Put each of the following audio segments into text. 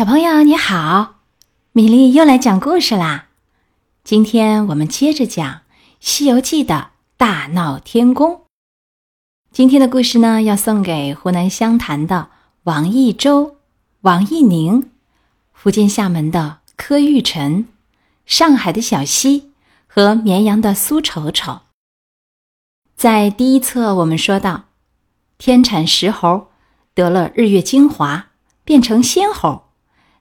小朋友你好，米粒又来讲故事啦。今天我们接着讲《西游记》的大闹天宫。今天的故事呢，要送给湖南湘潭的王一舟、王一宁，福建厦门的柯玉晨，上海的小溪和绵阳的苏丑丑。在第一册，我们说到，天产石猴得了日月精华，变成仙猴。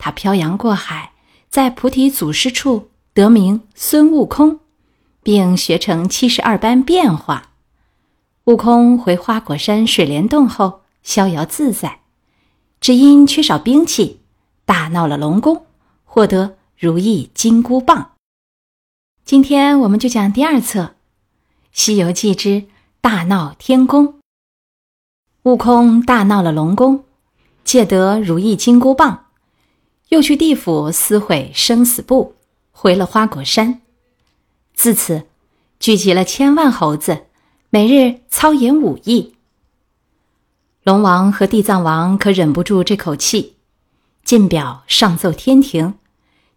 他漂洋过海，在菩提祖师处得名孙悟空，并学成七十二般变化。悟空回花果山水帘洞后，逍遥自在，只因缺少兵器，大闹了龙宫，获得如意金箍棒。今天我们就讲第二册《西游记之大闹天宫》。悟空大闹了龙宫，借得如意金箍棒。又去地府撕毁生死簿，回了花果山。自此，聚集了千万猴子，每日操演武艺。龙王和地藏王可忍不住这口气，进表上奏天庭，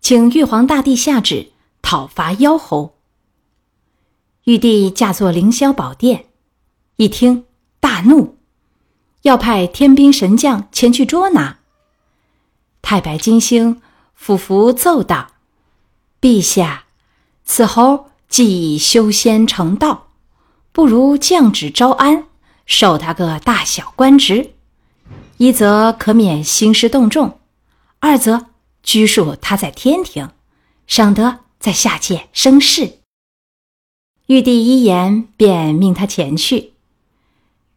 请玉皇大帝下旨讨伐妖猴。玉帝驾坐凌霄宝殿，一听大怒，要派天兵神将前去捉拿。太白金星俯伏奏道：“陛下，此猴既已修仙成道，不如降旨招安，授他个大小官职。一则可免兴师动众，二则拘束他在天庭，省得在下界生事。”玉帝一言，便命他前去。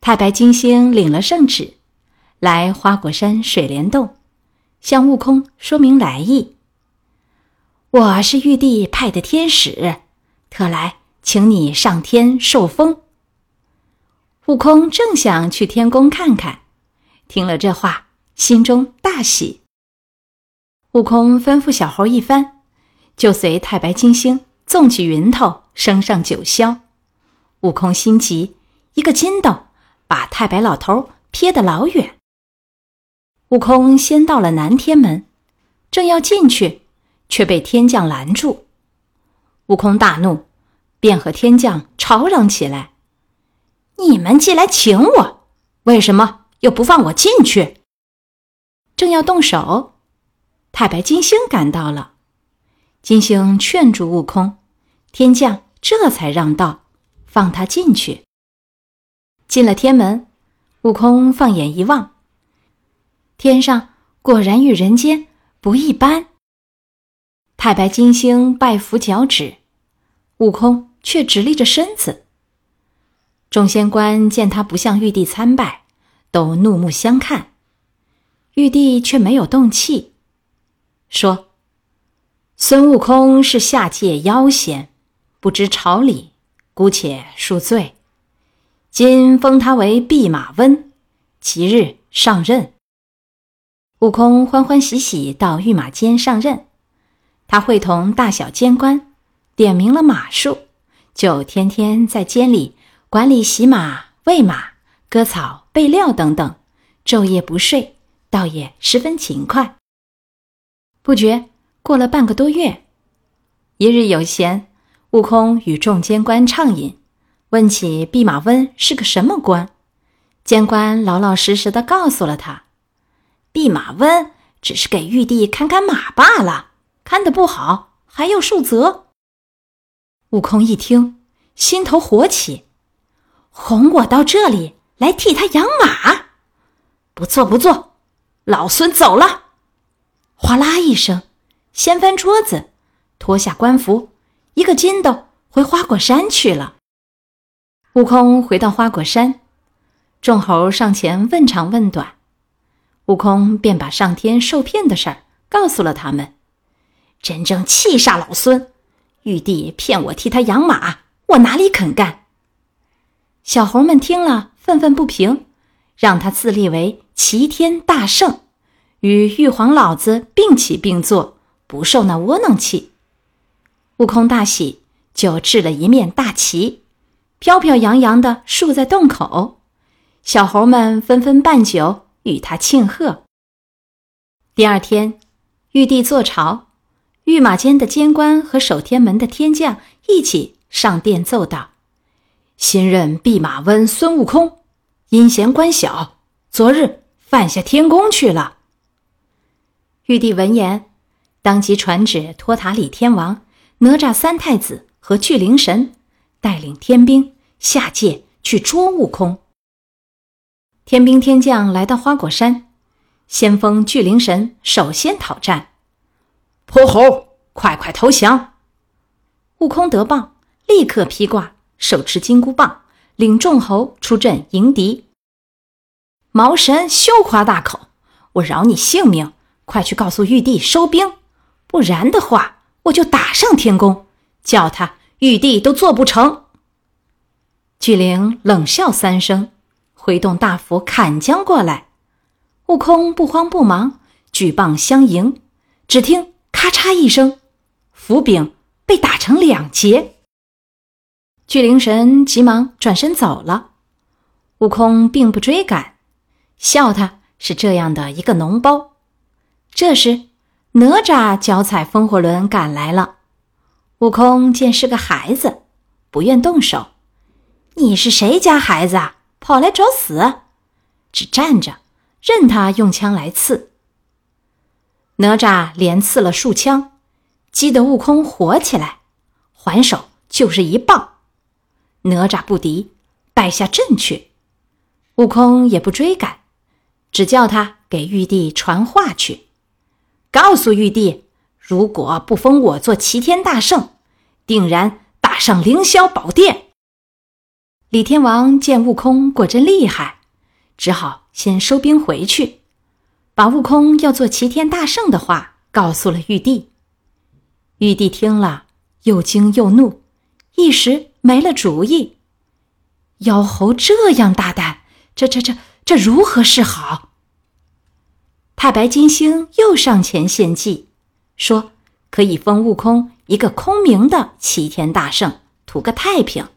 太白金星领了圣旨，来花果山水帘洞。向悟空说明来意。我是玉帝派的天使，特来请你上天受封。悟空正想去天宫看看，听了这话，心中大喜。悟空吩咐小猴一番，就随太白金星纵起云头升上九霄。悟空心急，一个筋斗把太白老头撇得老远。悟空先到了南天门，正要进去，却被天将拦住。悟空大怒，便和天将吵嚷起来：“你们既来请我，为什么又不放我进去？”正要动手，太白金星赶到了，金星劝住悟空，天将这才让道，放他进去。进了天门，悟空放眼一望。天上果然与人间不一般。太白金星拜伏脚趾，悟空却直立着身子。众仙官见他不向玉帝参拜，都怒目相看。玉帝却没有动气，说：“孙悟空是下界妖仙，不知朝礼，姑且恕罪。今封他为弼马温，即日上任。”悟空欢欢喜喜到御马监上任，他会同大小监官点明了马术，就天天在监里管理洗马、喂马、割草、备料等等，昼夜不睡，倒也十分勤快。不觉过了半个多月，一日有闲，悟空与众监官畅饮，问起弼马温是个什么官，监官老老实实的告诉了他。弼马温只是给玉帝看看马罢了，看得不好还要受责。悟空一听，心头火起，哄我到这里来替他养马，不错不错，老孙走了。哗啦一声，掀翻桌子，脱下官服，一个筋斗回花果山去了。悟空回到花果山，众猴上前问长问短。悟空便把上天受骗的事儿告诉了他们，真正气煞老孙。玉帝骗我替他养马，我哪里肯干？小猴们听了愤愤不平，让他自立为齐天大圣，与玉皇老子并起并坐，不受那窝囊气。悟空大喜，就制了一面大旗，飘飘扬扬的竖在洞口。小猴们纷纷办酒。与他庆贺。第二天玉帝坐朝，御马监的监官和守天门的天将一起上殿奏道：“新任弼马温孙悟空，阴险官小，昨日犯下天宫去了。”玉帝闻言，当即传旨托塔李天王、哪吒三太子和巨灵神，带领天兵下界去捉悟空。天兵天将来到花果山，先锋巨灵神首先讨战。泼猴，快快投降！悟空得棒，立刻披挂，手持金箍棒，领众猴出阵迎敌。毛神休夸大口，我饶你性命，快去告诉玉帝收兵，不然的话，我就打上天宫，叫他玉帝都做不成。巨灵冷笑三声。挥动大斧砍将过来，悟空不慌不忙，举棒相迎。只听咔嚓一声，斧柄被打成两截。巨灵神急忙转身走了，悟空并不追赶，笑他是这样的一个脓包。这时，哪吒脚踩风火轮赶来了。悟空见是个孩子，不愿动手。你是谁家孩子啊？跑来找死，只站着，任他用枪来刺。哪吒连刺了数枪，激得悟空火起来，还手就是一棒。哪吒不敌，败下阵去。悟空也不追赶，只叫他给玉帝传话去，告诉玉帝，如果不封我做齐天大圣，定然打上凌霄宝殿。李天王见悟空果真厉害，只好先收兵回去，把悟空要做齐天大圣的话告诉了玉帝。玉帝听了，又惊又怒，一时没了主意。妖猴这样大胆，这这这这如何是好？太白金星又上前献计，说可以封悟空一个空名的齐天大圣，图个太平。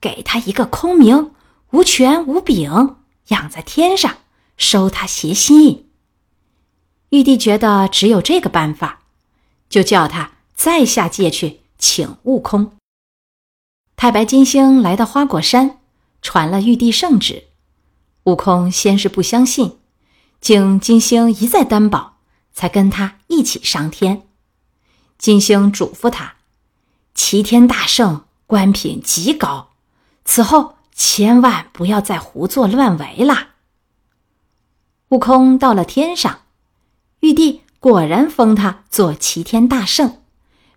给他一个空名，无权无柄，养在天上，收他邪心。玉帝觉得只有这个办法，就叫他再下界去请悟空。太白金星来到花果山，传了玉帝圣旨。悟空先是不相信，经金星一再担保，才跟他一起上天。金星嘱咐他：齐天大圣官品极高。此后千万不要再胡作乱为了。悟空到了天上，玉帝果然封他做齐天大圣，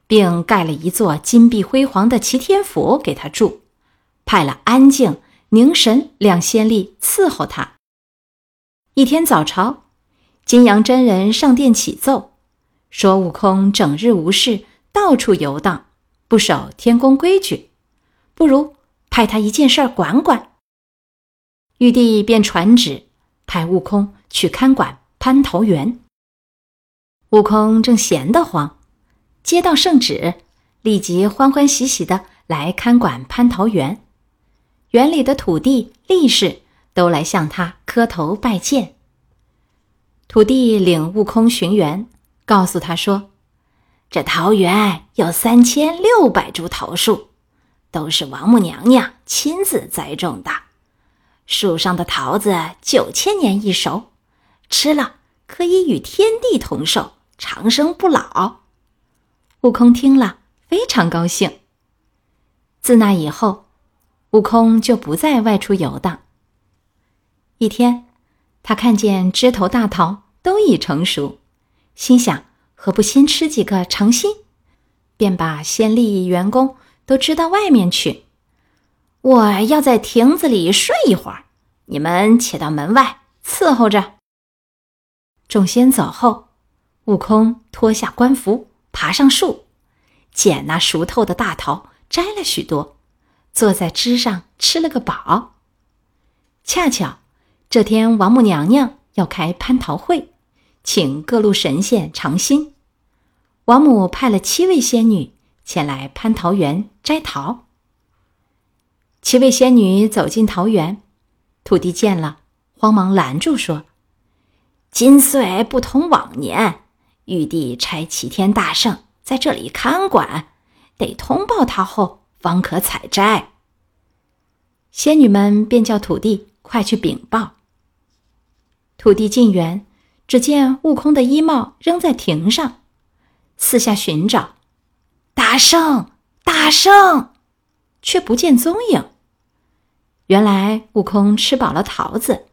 并盖了一座金碧辉煌的齐天府给他住，派了安静、凝神两仙吏伺候他。一天早朝，金阳真人上殿启奏，说悟空整日无事，到处游荡，不守天宫规矩，不如。派他一件事儿管管。玉帝便传旨，派悟空去看管蟠桃园。悟空正闲得慌，接到圣旨，立即欢欢喜喜的来看管蟠桃园。园里的土地、力士都来向他磕头拜见。土地领悟空寻园，告诉他说：“这桃园有三千六百株桃树。”都是王母娘娘亲自栽种的，树上的桃子九千年一熟，吃了可以与天地同寿，长生不老。悟空听了非常高兴。自那以后，悟空就不再外出游荡。一天，他看见枝头大桃都已成熟，心想何不先吃几个尝新，便把先吏员工。都支到外面去，我要在亭子里睡一会儿，你们且到门外伺候着。众仙走后，悟空脱下官服，爬上树，捡那熟透的大桃，摘了许多，坐在枝上吃了个饱。恰巧这天王母娘娘要开蟠桃会，请各路神仙尝新，王母派了七位仙女。前来蟠桃园摘桃。七位仙女走进桃园，土地见了，慌忙拦住说：“今岁不同往年，玉帝差齐天大圣在这里看管，得通报他后方可采摘。”仙女们便叫土地快去禀报。土地进园，只见悟空的衣帽扔在亭上，四下寻找，大圣，大圣，却不见踪影。原来悟空吃饱了桃子，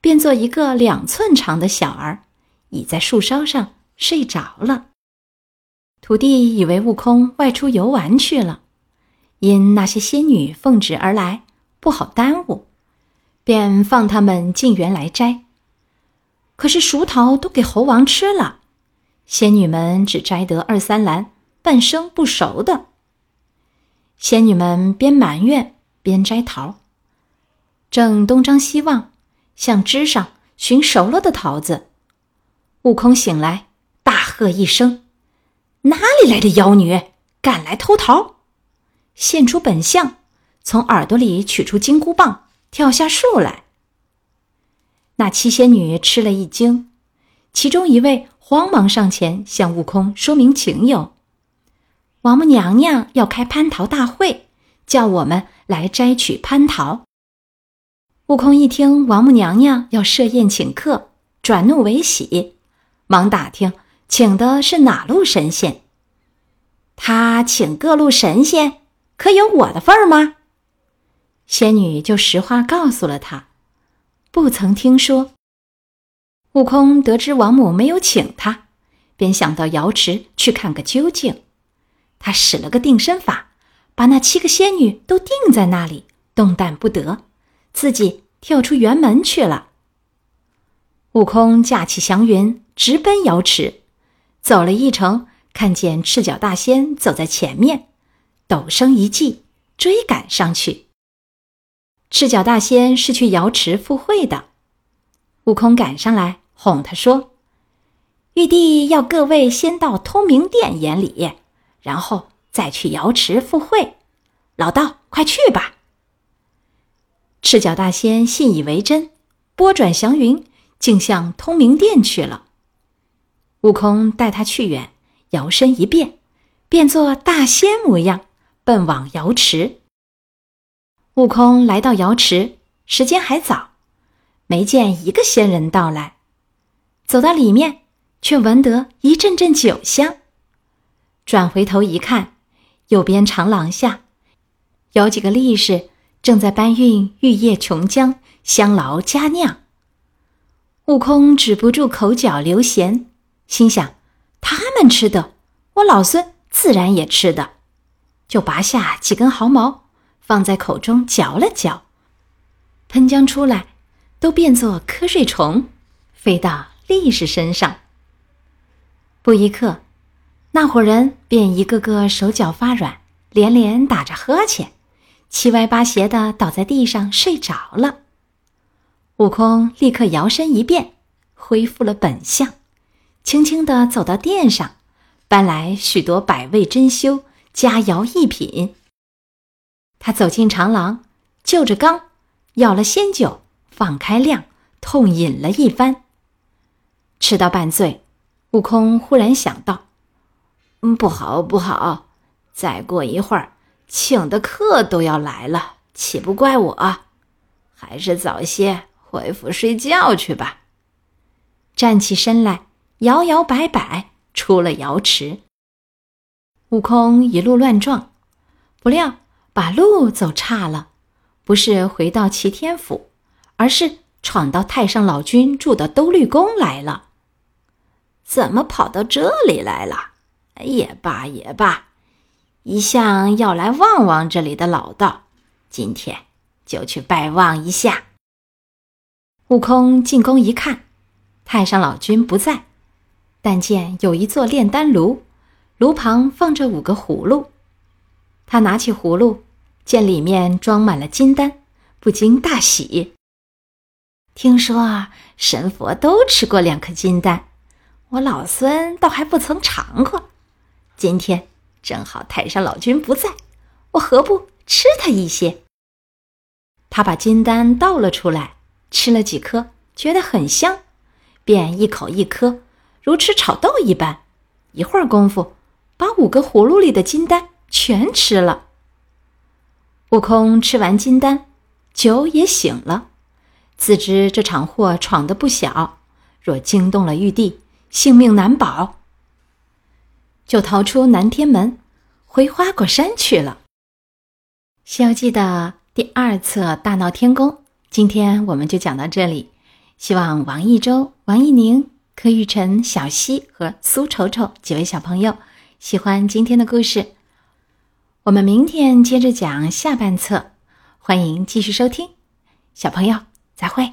变做一个两寸长的小儿，倚在树梢上睡着了。土地以为悟空外出游玩去了，因那些仙女奉旨而来，不好耽误，便放他们进园来摘。可是熟桃都给猴王吃了，仙女们只摘得二三篮半生不熟的。仙女们边埋怨边摘桃，正东张西望，向枝上寻熟了的桃子。悟空醒来，大喝一声：“哪里来的妖女，敢来偷桃！”现出本相，从耳朵里取出金箍棒，跳下树来。那七仙女吃了一惊，其中一位慌忙上前向悟空说明情由：“王母娘娘要开蟠桃大会，叫我们来摘取蟠桃。”悟空一听王母娘娘要设宴请客，转怒为喜，忙打听请的是哪路神仙。他请各路神仙，可有我的份儿吗？仙女就实话告诉了他。不曾听说。悟空得知王母没有请他，便想到瑶池去看个究竟。他使了个定身法，把那七个仙女都定在那里，动弹不得，自己跳出园门去了。悟空驾起祥云，直奔瑶池，走了一程，看见赤脚大仙走在前面，陡声一计，追赶上去。赤脚大仙是去瑶池赴会的，悟空赶上来哄他说：“玉帝要各位先到通明殿演礼，然后再去瑶池赴会。老道，快去吧！”赤脚大仙信以为真，拨转祥云，竟向通明殿去了。悟空带他去远，摇身一变，变作大仙模样，奔往瑶池。悟空来到瑶池，时间还早，没见一个仙人到来。走到里面，却闻得一阵阵酒香。转回头一看，右边长廊下，有几个力士正在搬运玉液琼浆、香醪佳酿。悟空止不住口角流涎，心想：他们吃的，我老孙自然也吃的，就拔下几根毫毛。放在口中嚼了嚼，喷浆出来，都变作瞌睡虫，飞到力士身上。不一刻，那伙人便一个个手脚发软，连连打着呵欠，七歪八斜的倒在地上睡着了。悟空立刻摇身一变，恢复了本相，轻轻地走到殿上，搬来许多百味珍馐、佳肴异品。他走进长廊，就着缸，舀了仙酒，放开量，痛饮了一番。吃到半醉，悟空忽然想到：“，嗯不好，不好！再过一会儿，请的客都要来了，岂不怪我？还是早些回府睡觉去吧。”站起身来，摇摇摆摆出了瑶池。悟空一路乱撞，不料。把路走差了，不是回到齐天府，而是闯到太上老君住的兜率宫来了。怎么跑到这里来了？也罢也罢，一向要来望望这里的老道，今天就去拜望一下。悟空进宫一看，太上老君不在，但见有一座炼丹炉，炉旁放着五个葫芦。他拿起葫芦，见里面装满了金丹，不禁大喜。听说神佛都吃过两颗金丹，我老孙倒还不曾尝过。今天正好太上老君不在，我何不吃他一些？他把金丹倒了出来，吃了几颗，觉得很香，便一口一颗，如吃炒豆一般，一会儿功夫，把五个葫芦里的金丹全吃了。悟空吃完金丹，酒也醒了，自知这场祸闯得不小，若惊动了玉帝，性命难保，就逃出南天门，回花果山去了。《西游记》的第二册《大闹天宫》，今天我们就讲到这里。希望王一舟、王一宁、柯玉晨、小溪和苏丑丑几位小朋友喜欢今天的故事。我们明天接着讲下半册，欢迎继续收听。小朋友，再会。